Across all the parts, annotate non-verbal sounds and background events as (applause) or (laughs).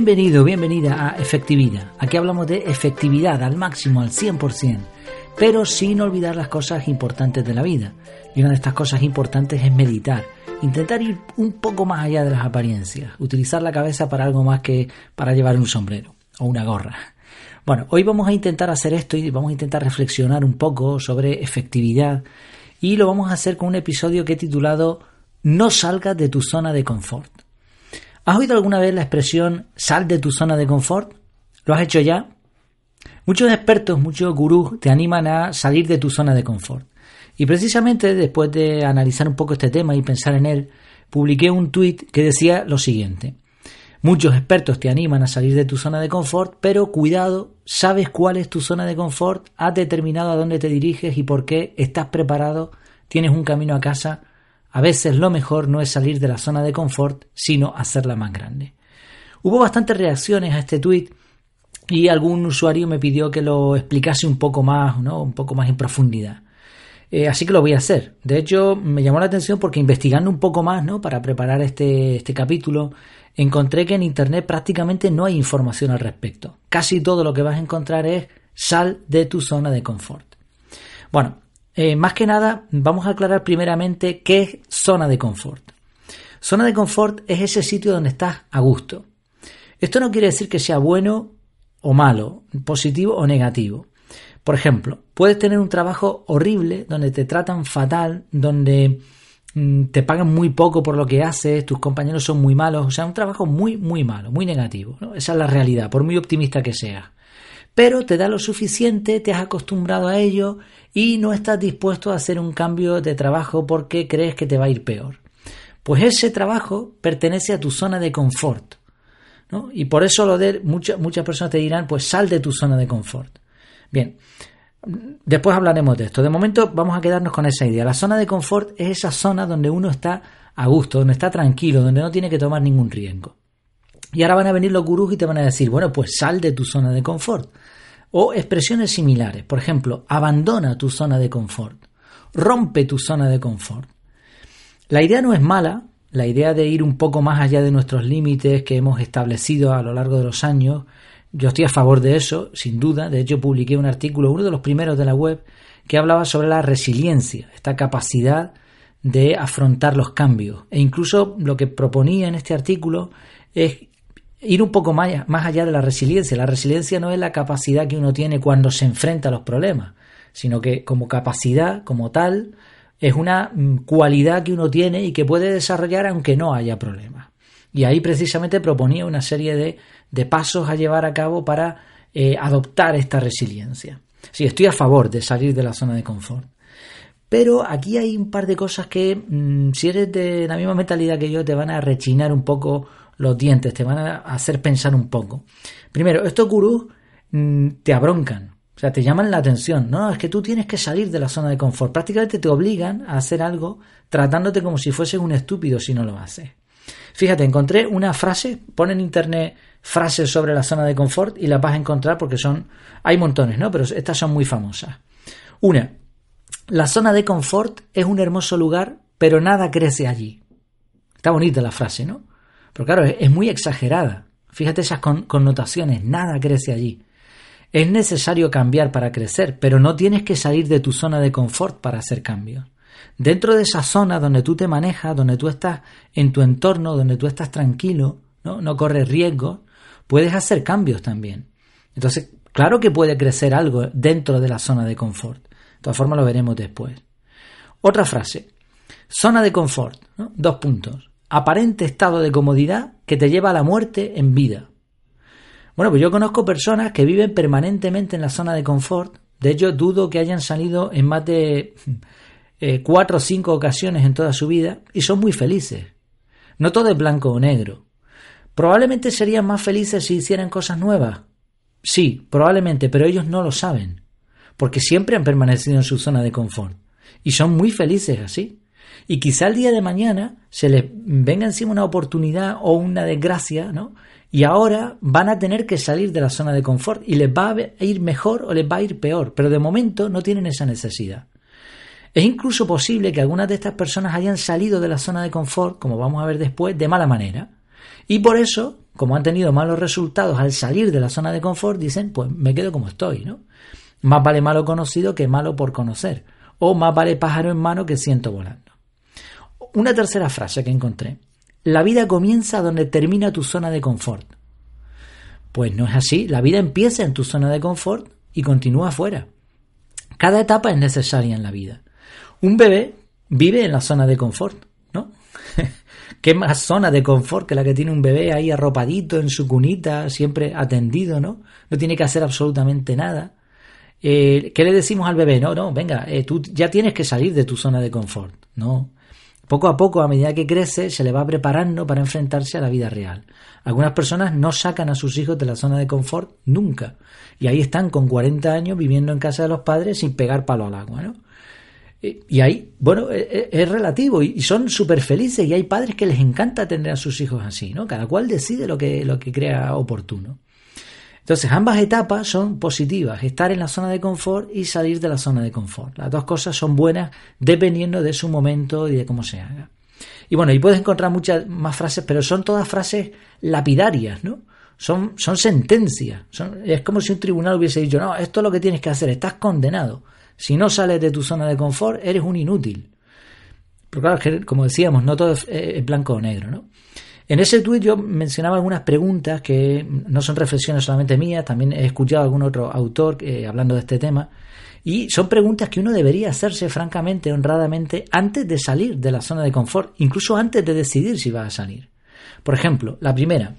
Bienvenido, bienvenida a Efectividad. Aquí hablamos de efectividad al máximo, al 100%, pero sin olvidar las cosas importantes de la vida. Y una de estas cosas importantes es meditar, intentar ir un poco más allá de las apariencias, utilizar la cabeza para algo más que para llevar un sombrero o una gorra. Bueno, hoy vamos a intentar hacer esto y vamos a intentar reflexionar un poco sobre efectividad y lo vamos a hacer con un episodio que he titulado No salgas de tu zona de confort. ¿Has oído alguna vez la expresión sal de tu zona de confort? ¿Lo has hecho ya? Muchos expertos, muchos gurús te animan a salir de tu zona de confort. Y precisamente después de analizar un poco este tema y pensar en él, publiqué un tuit que decía lo siguiente. Muchos expertos te animan a salir de tu zona de confort, pero cuidado, sabes cuál es tu zona de confort, has determinado a dónde te diriges y por qué, estás preparado, tienes un camino a casa. A veces lo mejor no es salir de la zona de confort, sino hacerla más grande. Hubo bastantes reacciones a este tuit y algún usuario me pidió que lo explicase un poco más, ¿no? un poco más en profundidad. Eh, así que lo voy a hacer. De hecho, me llamó la atención porque investigando un poco más, ¿no? Para preparar este, este capítulo, encontré que en Internet prácticamente no hay información al respecto. Casi todo lo que vas a encontrar es sal de tu zona de confort. Bueno, eh, más que nada, vamos a aclarar primeramente qué es zona de confort. Zona de confort es ese sitio donde estás a gusto. Esto no quiere decir que sea bueno o malo, positivo o negativo. Por ejemplo, puedes tener un trabajo horrible donde te tratan fatal, donde mm, te pagan muy poco por lo que haces, tus compañeros son muy malos, o sea, un trabajo muy, muy malo, muy negativo. Esa es la realidad, por muy optimista que seas. Pero te da lo suficiente, te has acostumbrado a ello y no estás dispuesto a hacer un cambio de trabajo porque crees que te va a ir peor. Pues ese trabajo pertenece a tu zona de confort. Y por eso lo de muchas personas te dirán, pues sal de tu zona de confort. Bien, después hablaremos de esto. De momento vamos a quedarnos con esa idea. La zona de confort es esa zona donde uno está a gusto, donde está tranquilo, donde no tiene que tomar ningún riesgo. Y ahora van a venir los gurús y te van a decir, bueno, pues sal de tu zona de confort. O expresiones similares, por ejemplo, abandona tu zona de confort, rompe tu zona de confort. La idea no es mala, la idea de ir un poco más allá de nuestros límites que hemos establecido a lo largo de los años yo estoy a favor de eso, sin duda. De hecho, publiqué un artículo, uno de los primeros de la web, que hablaba sobre la resiliencia, esta capacidad de afrontar los cambios. E incluso lo que proponía en este artículo es ir un poco más, allá de la resiliencia. La resiliencia no es la capacidad que uno tiene cuando se enfrenta a los problemas, sino que como capacidad, como tal, es una mm, cualidad que uno tiene y que puede desarrollar aunque no haya problemas. Y ahí precisamente proponía una serie de de pasos a llevar a cabo para eh, adoptar esta resiliencia. Sí, estoy a favor de salir de la zona de confort. Pero aquí hay un par de cosas que, mm, si eres de la misma mentalidad que yo, te van a rechinar un poco los dientes, te van a hacer pensar un poco. Primero, estos gurús mm, te abroncan, o sea, te llaman la atención. No, es que tú tienes que salir de la zona de confort. Prácticamente te obligan a hacer algo tratándote como si fueses un estúpido si no lo haces. Fíjate, encontré una frase, pon en internet frases sobre la zona de confort y las vas a encontrar porque son, hay montones, ¿no? Pero estas son muy famosas. Una, la zona de confort es un hermoso lugar, pero nada crece allí. Está bonita la frase, ¿no? Pero claro, es, muy exagerada. Fíjate esas connotaciones, nada crece allí. Es necesario cambiar para crecer, pero no tienes que salir de tu zona de confort para hacer cambios. Dentro de esa zona donde tú te manejas, donde tú estás en tu entorno, donde tú estás tranquilo, no, no corres riesgos, puedes hacer cambios también. Entonces, claro que puede crecer algo dentro de la zona de confort. De todas formas, lo veremos después. Otra frase. Zona de confort. Dos puntos. Aparente estado de comodidad que te lleva a la muerte en vida. Bueno, pues yo conozco personas que viven permanentemente en la zona de confort. De hecho, dudo que hayan salido en más de (laughs) eh, cuatro o cinco ocasiones en toda su vida y son muy felices. No todo es blanco o negro. Probablemente serían más felices si hicieran cosas nuevas. Sí, probablemente, pero ellos no lo saben, porque siempre han permanecido en su zona de confort y son muy felices así. Y quizá el día de mañana se les venga encima una oportunidad o una desgracia, ¿no? Y ahora van a tener que salir de la zona de confort y les va a ir mejor o les va a ir peor, pero de momento no tienen esa necesidad. Es incluso posible que algunas de estas personas hayan salido de la zona de confort, como vamos a ver después, de mala manera Y por eso, como han tenido malos resultados al salir de la zona de confort, dicen, pues me quedo como estoy, ¿no? Más vale malo conocido que malo por conocer. O más vale pájaro en mano que ciento volando. Una tercera frase que encontré. La vida comienza donde termina tu zona de confort. Pues no es así. La vida empieza en tu zona de confort y continúa afuera. Cada etapa es necesaria en la vida. Un bebé vive en la zona de confort, ¿no? (laughs) ¿Qué más zona de confort que la que tiene un bebé ahí arropadito en su cunita, siempre atendido, ¿no? No tiene que hacer absolutamente nada. Eh, ¿Qué le decimos al bebé? No, no, venga, eh, tú ya tienes que salir de tu zona de confort. No. Poco a poco, a medida que crece, se le va preparando para enfrentarse a la vida real. Algunas personas no sacan a sus hijos de la zona de confort nunca. Y ahí están con 40 años viviendo en casa de los padres sin pegar palo al agua, ¿no? Y ahí, bueno, e, e, es, relativo y son súper felices y hay padres que les encanta tener a sus hijos así, ¿no? Cada cual decide lo que, lo que crea oportuno. Entonces, ambas etapas son positivas, estar en la zona de confort y salir de la zona de confort. Las dos cosas son buenas dependiendo de su momento y de cómo se haga. Y bueno, y puedes encontrar muchas más frases, pero son todas frases lapidarias, ¿no? Son, son sentencias. es como si un tribunal hubiese dicho, no, esto es lo que tienes que hacer, estás condenado. Si no sales de tu zona de confort, eres un inútil. Pero claro, como decíamos, no todo es, blanco o negro, ¿no? En ese tuit yo mencionaba algunas preguntas que no son reflexiones solamente mías, también he escuchado a algún otro autor eh, hablando de este tema, y son preguntas que uno debería hacerse francamente, honradamente, antes de salir de la zona de confort, incluso antes de decidir si va a salir. Por ejemplo, la primera,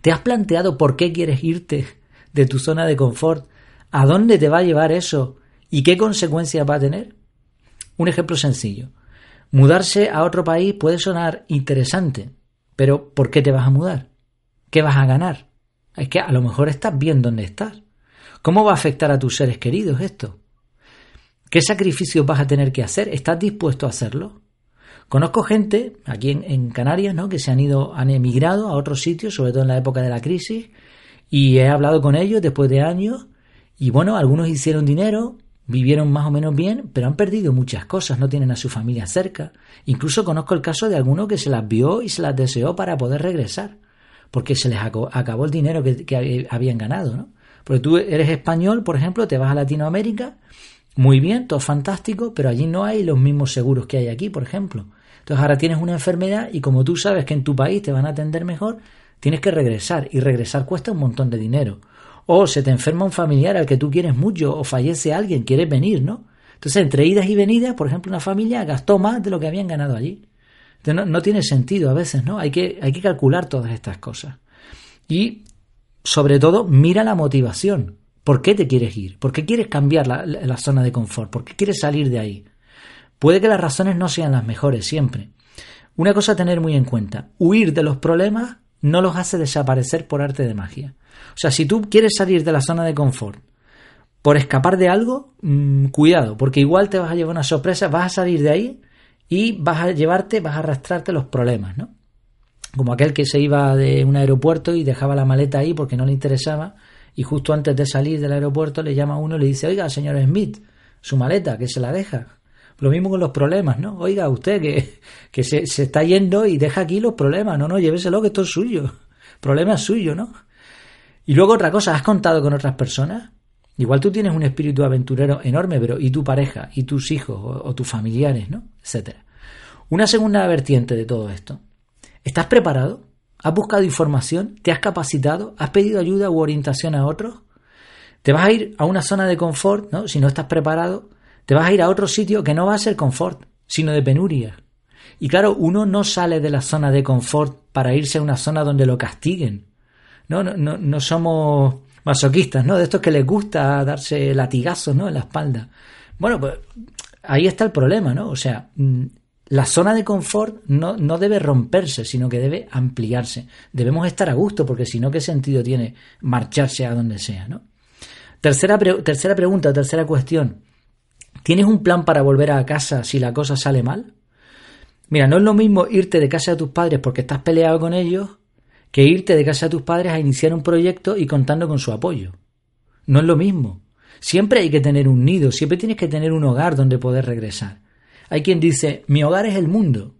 ¿te has planteado por qué quieres irte de tu zona de confort? ¿A dónde te va a llevar eso? ¿Y qué consecuencias va a tener? Un ejemplo sencillo. Mudarse a otro país puede sonar interesante, pero ¿por qué te vas a mudar? ¿Qué vas a ganar? Es que a lo mejor estás bien donde estás. ¿Cómo va a afectar a tus seres queridos esto? ¿Qué sacrificios vas a tener que hacer? ¿Estás dispuesto a hacerlo? Conozco gente aquí en, Canarias, ¿no? Que se han ido, han emigrado a otros sitios, sobre todo en la época de la crisis, y he hablado con ellos después de años, y bueno, algunos hicieron dinero, vivieron más o menos bien, pero han perdido muchas cosas, no tienen a su familia cerca. Incluso conozco el caso de alguno que se las vio y se las deseó para poder regresar, porque se les acabó el dinero que, habían ganado, ¿no? Porque tú eres español, por ejemplo, te vas a Latinoamérica, muy bien, todo fantástico, pero allí no hay los mismos seguros que hay aquí, por ejemplo. Entonces ahora tienes una enfermedad y como tú sabes que en tu país te van a atender mejor, tienes que regresar y regresar cuesta un montón de dinero o se te enferma un familiar al que tú quieres mucho, o fallece alguien, quieres venir, ¿no? Entonces, entre idas y venidas, por ejemplo, una familia gastó más de lo que habían ganado allí. Entonces, no, tiene sentido a veces, ¿no? Hay que, hay que calcular todas estas cosas. Y, sobre todo, mira la motivación. ¿Por qué te quieres ir? ¿Por qué quieres cambiar la, la zona de confort? ¿Por qué quieres salir de ahí? Puede que las razones no sean las mejores siempre. Una cosa a tener muy en cuenta, huir de los problemas no los hace desaparecer por arte de magia. O sea, si tú quieres salir de la zona de confort por escapar de algo, mm, cuidado, porque igual te vas a llevar una sorpresa, vas a salir de ahí y vas a llevarte, vas a arrastrarte los problemas, ¿no? Como aquel que se iba de un aeropuerto y dejaba la maleta ahí porque no le interesaba y justo antes de salir del aeropuerto le llama a uno y le dice, oiga, señor Smith, su maleta, que se la deja. Lo mismo con los problemas, ¿no? Oiga, usted que, que se, se, está yendo y deja aquí los problemas. No, no, lléveselo que esto es suyo. (laughs) Problema es suyo, ¿no? Y luego otra cosa, ¿has contado con otras personas? Igual tú tienes un espíritu aventurero enorme, pero ¿y tu pareja? ¿Y tus hijos? ¿O, tus familiares? ¿no? Etcétera. Una segunda vertiente de todo esto. ¿Estás preparado? ¿Has buscado información? ¿Te has capacitado? ¿Has pedido ayuda u orientación a otros? ¿Te vas a ir a una zona de confort? ¿no? Si no estás preparado, te vas a ir a otro sitio que no va a ser confort, sino de penuria. Y claro, uno no sale de la zona de confort para irse a una zona donde lo castiguen, no, no, no, somos masoquistas, ¿no? De estos que les gusta darse latigazos, ¿no? En la espalda. Bueno, pues ahí está el problema, ¿no? O sea, mm, la zona de confort no, no debe romperse, sino que debe ampliarse. Debemos estar a gusto, porque si no, ¿qué sentido tiene marcharse a donde sea, ¿no? Tercera, tercera pregunta, tercera cuestión. ¿Tienes un plan para volver a casa si la cosa sale mal? Mira, no es lo mismo irte de casa de tus padres porque estás peleado con ellos que irte de casa de tus padres a iniciar un proyecto y contando con su apoyo. No es lo mismo. Siempre hay que tener un nido, siempre tienes que tener un hogar donde poder regresar. Hay quien dice, mi hogar es el mundo.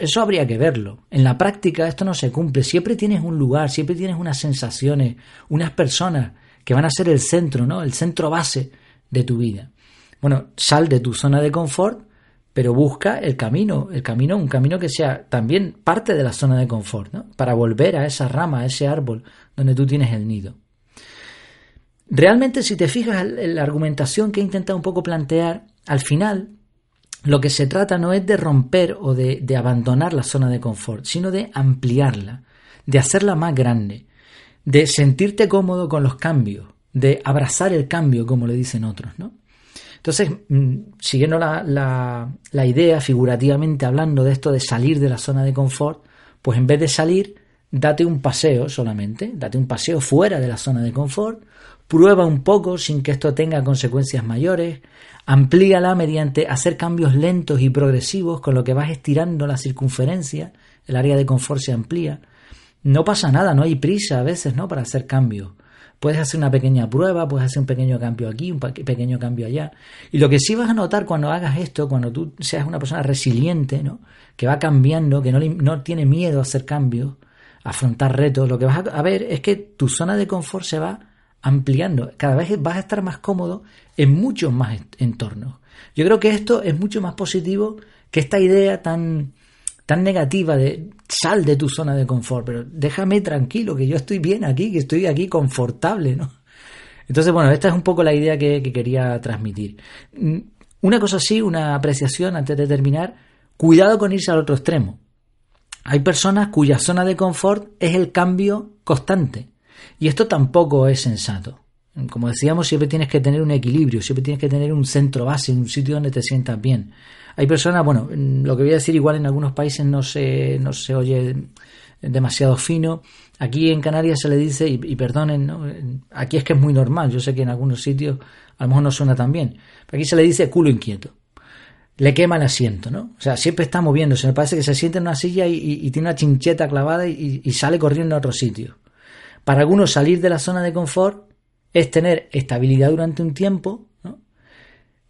Eso habría que verlo. En la práctica esto no se cumple. Siempre tienes un lugar, siempre tienes unas sensaciones, unas personas que van a ser el centro, ¿no? El centro base de tu vida. Bueno, sal de tu zona de confort, pero busca el camino, el camino, un camino que sea también parte de la zona de confort, ¿no? Para volver a esa rama, a ese árbol donde tú tienes el nido. Realmente, si te fijas en la argumentación que he intentado un poco plantear, al final lo que se trata no es de romper o de, de, abandonar la zona de confort, sino de ampliarla, de hacerla más grande, de sentirte cómodo con los cambios, de abrazar el cambio, como le dicen otros, ¿no? Entonces, mm, siguiendo la, idea, figurativamente hablando de esto de salir de la zona de confort, pues en vez de salir, date un paseo solamente, date un paseo fuera de la zona de confort, prueba un poco sin que esto tenga consecuencias mayores, amplíala mediante hacer cambios lentos y progresivos con lo que vas estirando la circunferencia, el área de confort se amplía. No pasa nada, no hay prisa a veces, ¿no? Para hacer cambios. Puedes hacer una pequeña prueba, puedes hacer un pequeño cambio aquí, un pequeño cambio allá. Y lo que sí vas a notar cuando hagas esto, cuando tú seas una persona resiliente, ¿no? Que va cambiando, que no, no tiene miedo a hacer cambios, afrontar retos, lo que vas a ver es que tu zona de confort se va ampliando. Cada vez vas a estar más cómodo en muchos más entornos. Yo creo que esto es mucho más positivo que esta idea tan, tan negativa de sal de tu zona de confort, pero déjame tranquilo, que yo estoy bien aquí, que estoy aquí confortable, ¿no? Entonces, bueno, esta es un poco la idea que, que quería transmitir. Mm, una cosa así, una apreciación antes de terminar, cuidado con irse al otro extremo. Hay personas cuya zona de confort es el cambio constante. Y esto tampoco es sensato. Como decíamos, siempre tienes que tener un equilibrio, siempre tienes que tener un centro base, un sitio donde te sientas bien. Hay personas, bueno, lo que voy a decir igual en algunos países no se, no se oye demasiado fino. Aquí en Canarias se le dice, y, perdonen, ¿no? aquí es que es muy normal, yo sé que en algunos sitios a lo mejor no suena tan bien, pero aquí se le dice culo inquieto. Le quema el asiento, ¿no? O sea, siempre está moviéndose. Me parece que se siente en una silla y, tiene una chincheta clavada y, y sale corriendo a otro sitio. Para algunos salir de la zona de confort es tener estabilidad durante un tiempo,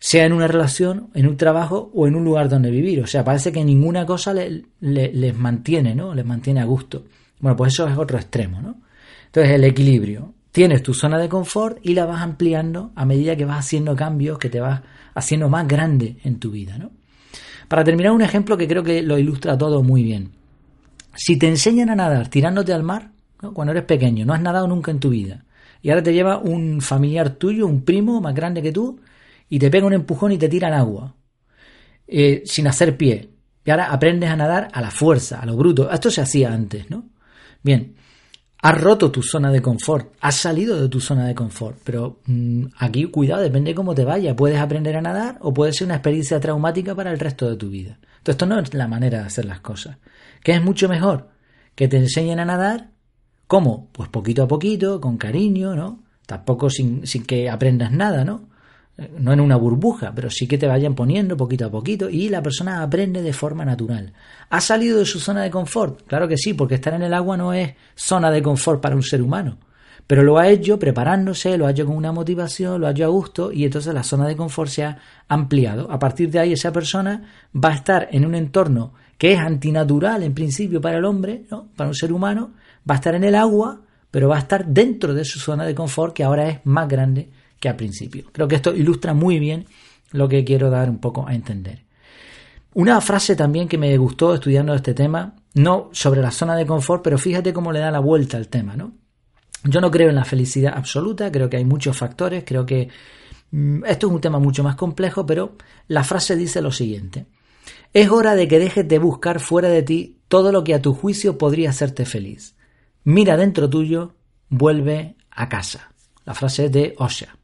sea en una relación, en un trabajo o en un lugar donde vivir. O sea, parece que ninguna cosa les mantiene, ¿no? Les mantiene a gusto. Bueno, pues eso es otro extremo, ¿no? Entonces, el equilibrio. Tienes tu zona de confort y la vas ampliando a medida que vas haciendo cambios, que te vas haciendo más grande en tu vida, ¿no? Para terminar, un ejemplo que creo que lo ilustra todo muy bien. Si te enseñan a nadar tirándote al mar, cuando eres pequeño, no has nadado nunca en tu vida, y ahora te lleva un familiar tuyo, un primo más grande que tú, y te pega un empujón y te tira al agua, eh, sin hacer pie. Y ahora aprendes a nadar a la fuerza, a lo bruto. Esto se hacía antes, ¿no? Bien, has roto tu zona de confort, has salido de tu zona de confort, pero mm, aquí cuidado, depende de cómo te vaya. Puedes aprender a nadar o puede ser una experiencia traumática para el resto de tu vida. Entonces, esto no es la manera de hacer las cosas. ¿Qué es mucho mejor? Que te enseñen a nadar ¿Cómo? Pues poquito a poquito, con cariño, ¿no? Tampoco sin, sin que aprendas nada, ¿no? Eh, no en una burbuja, pero sí que te vayan poniendo poquito a poquito y la persona aprende de forma natural. ¿Ha salido de su zona de confort? Claro que sí, porque estar en el agua no es zona de confort para un ser humano. Pero lo ha hecho preparándose, lo ha hecho con una motivación, lo ha hecho a gusto y entonces la zona de confort se ha ampliado. A partir de ahí esa persona va a estar en un entorno que es antinatural en principio para el hombre, ¿no? para un ser humano, va a estar en el agua, pero va a estar dentro de su zona de confort que ahora es más grande que al principio. Creo que esto ilustra muy bien lo que quiero dar un poco a entender. Una frase también que me gustó estudiando este tema, no sobre la zona de confort, pero fíjate cómo le da la vuelta al tema, ¿no? Yo no creo en la felicidad absoluta, creo que hay muchos factores, creo que mm, esto es un tema mucho más complejo, pero la frase dice lo siguiente. Es hora de que dejes de buscar fuera de ti todo lo que a tu juicio podría hacerte feliz mira dentro tuyo, vuelve a casa. La frase de Osha,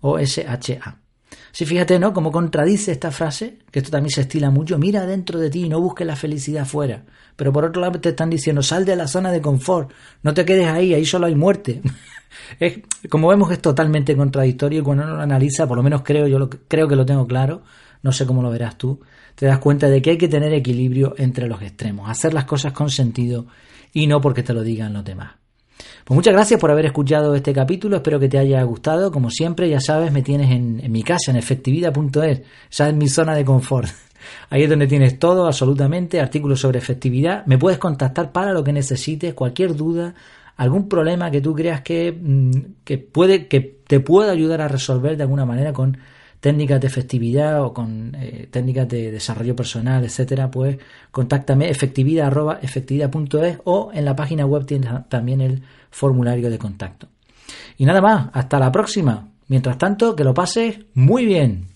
O-S-H-A. Sí, fíjate, ¿no? Cómo contradice esta frase, que esto también se estila mucho, mira dentro de ti y no busques la felicidad fuera. Pero por otro lado te están diciendo, sal de la zona de confort, no te quedes ahí, ahí solo hay muerte. (laughs) es, como vemos es totalmente contradictorio y cuando uno lo analiza, por lo menos creo, yo lo, creo que lo tengo claro, no sé cómo lo verás tú, te das cuenta de que hay que tener equilibrio entre los extremos, hacer las cosas con sentido y no porque te lo digan los demás. Pues muchas gracias por haber escuchado este capítulo, espero que te haya gustado. Como siempre, ya sabes, me tienes en, mi casa, en efectividad.es, ya en mi zona de confort. (laughs) Ahí es donde tienes todo, absolutamente, artículos sobre efectividad. Me puedes contactar para lo que necesites, cualquier duda, algún problema que tú creas que, mm, que puede, que te pueda ayudar a resolver de alguna manera con técnicas de efectividad o con eh, técnicas de desarrollo personal, etcétera, pues contáctame efectividad o en la página web tienes también el formulario de contacto. Y nada más, hasta la próxima. Mientras tanto, que lo pases muy bien.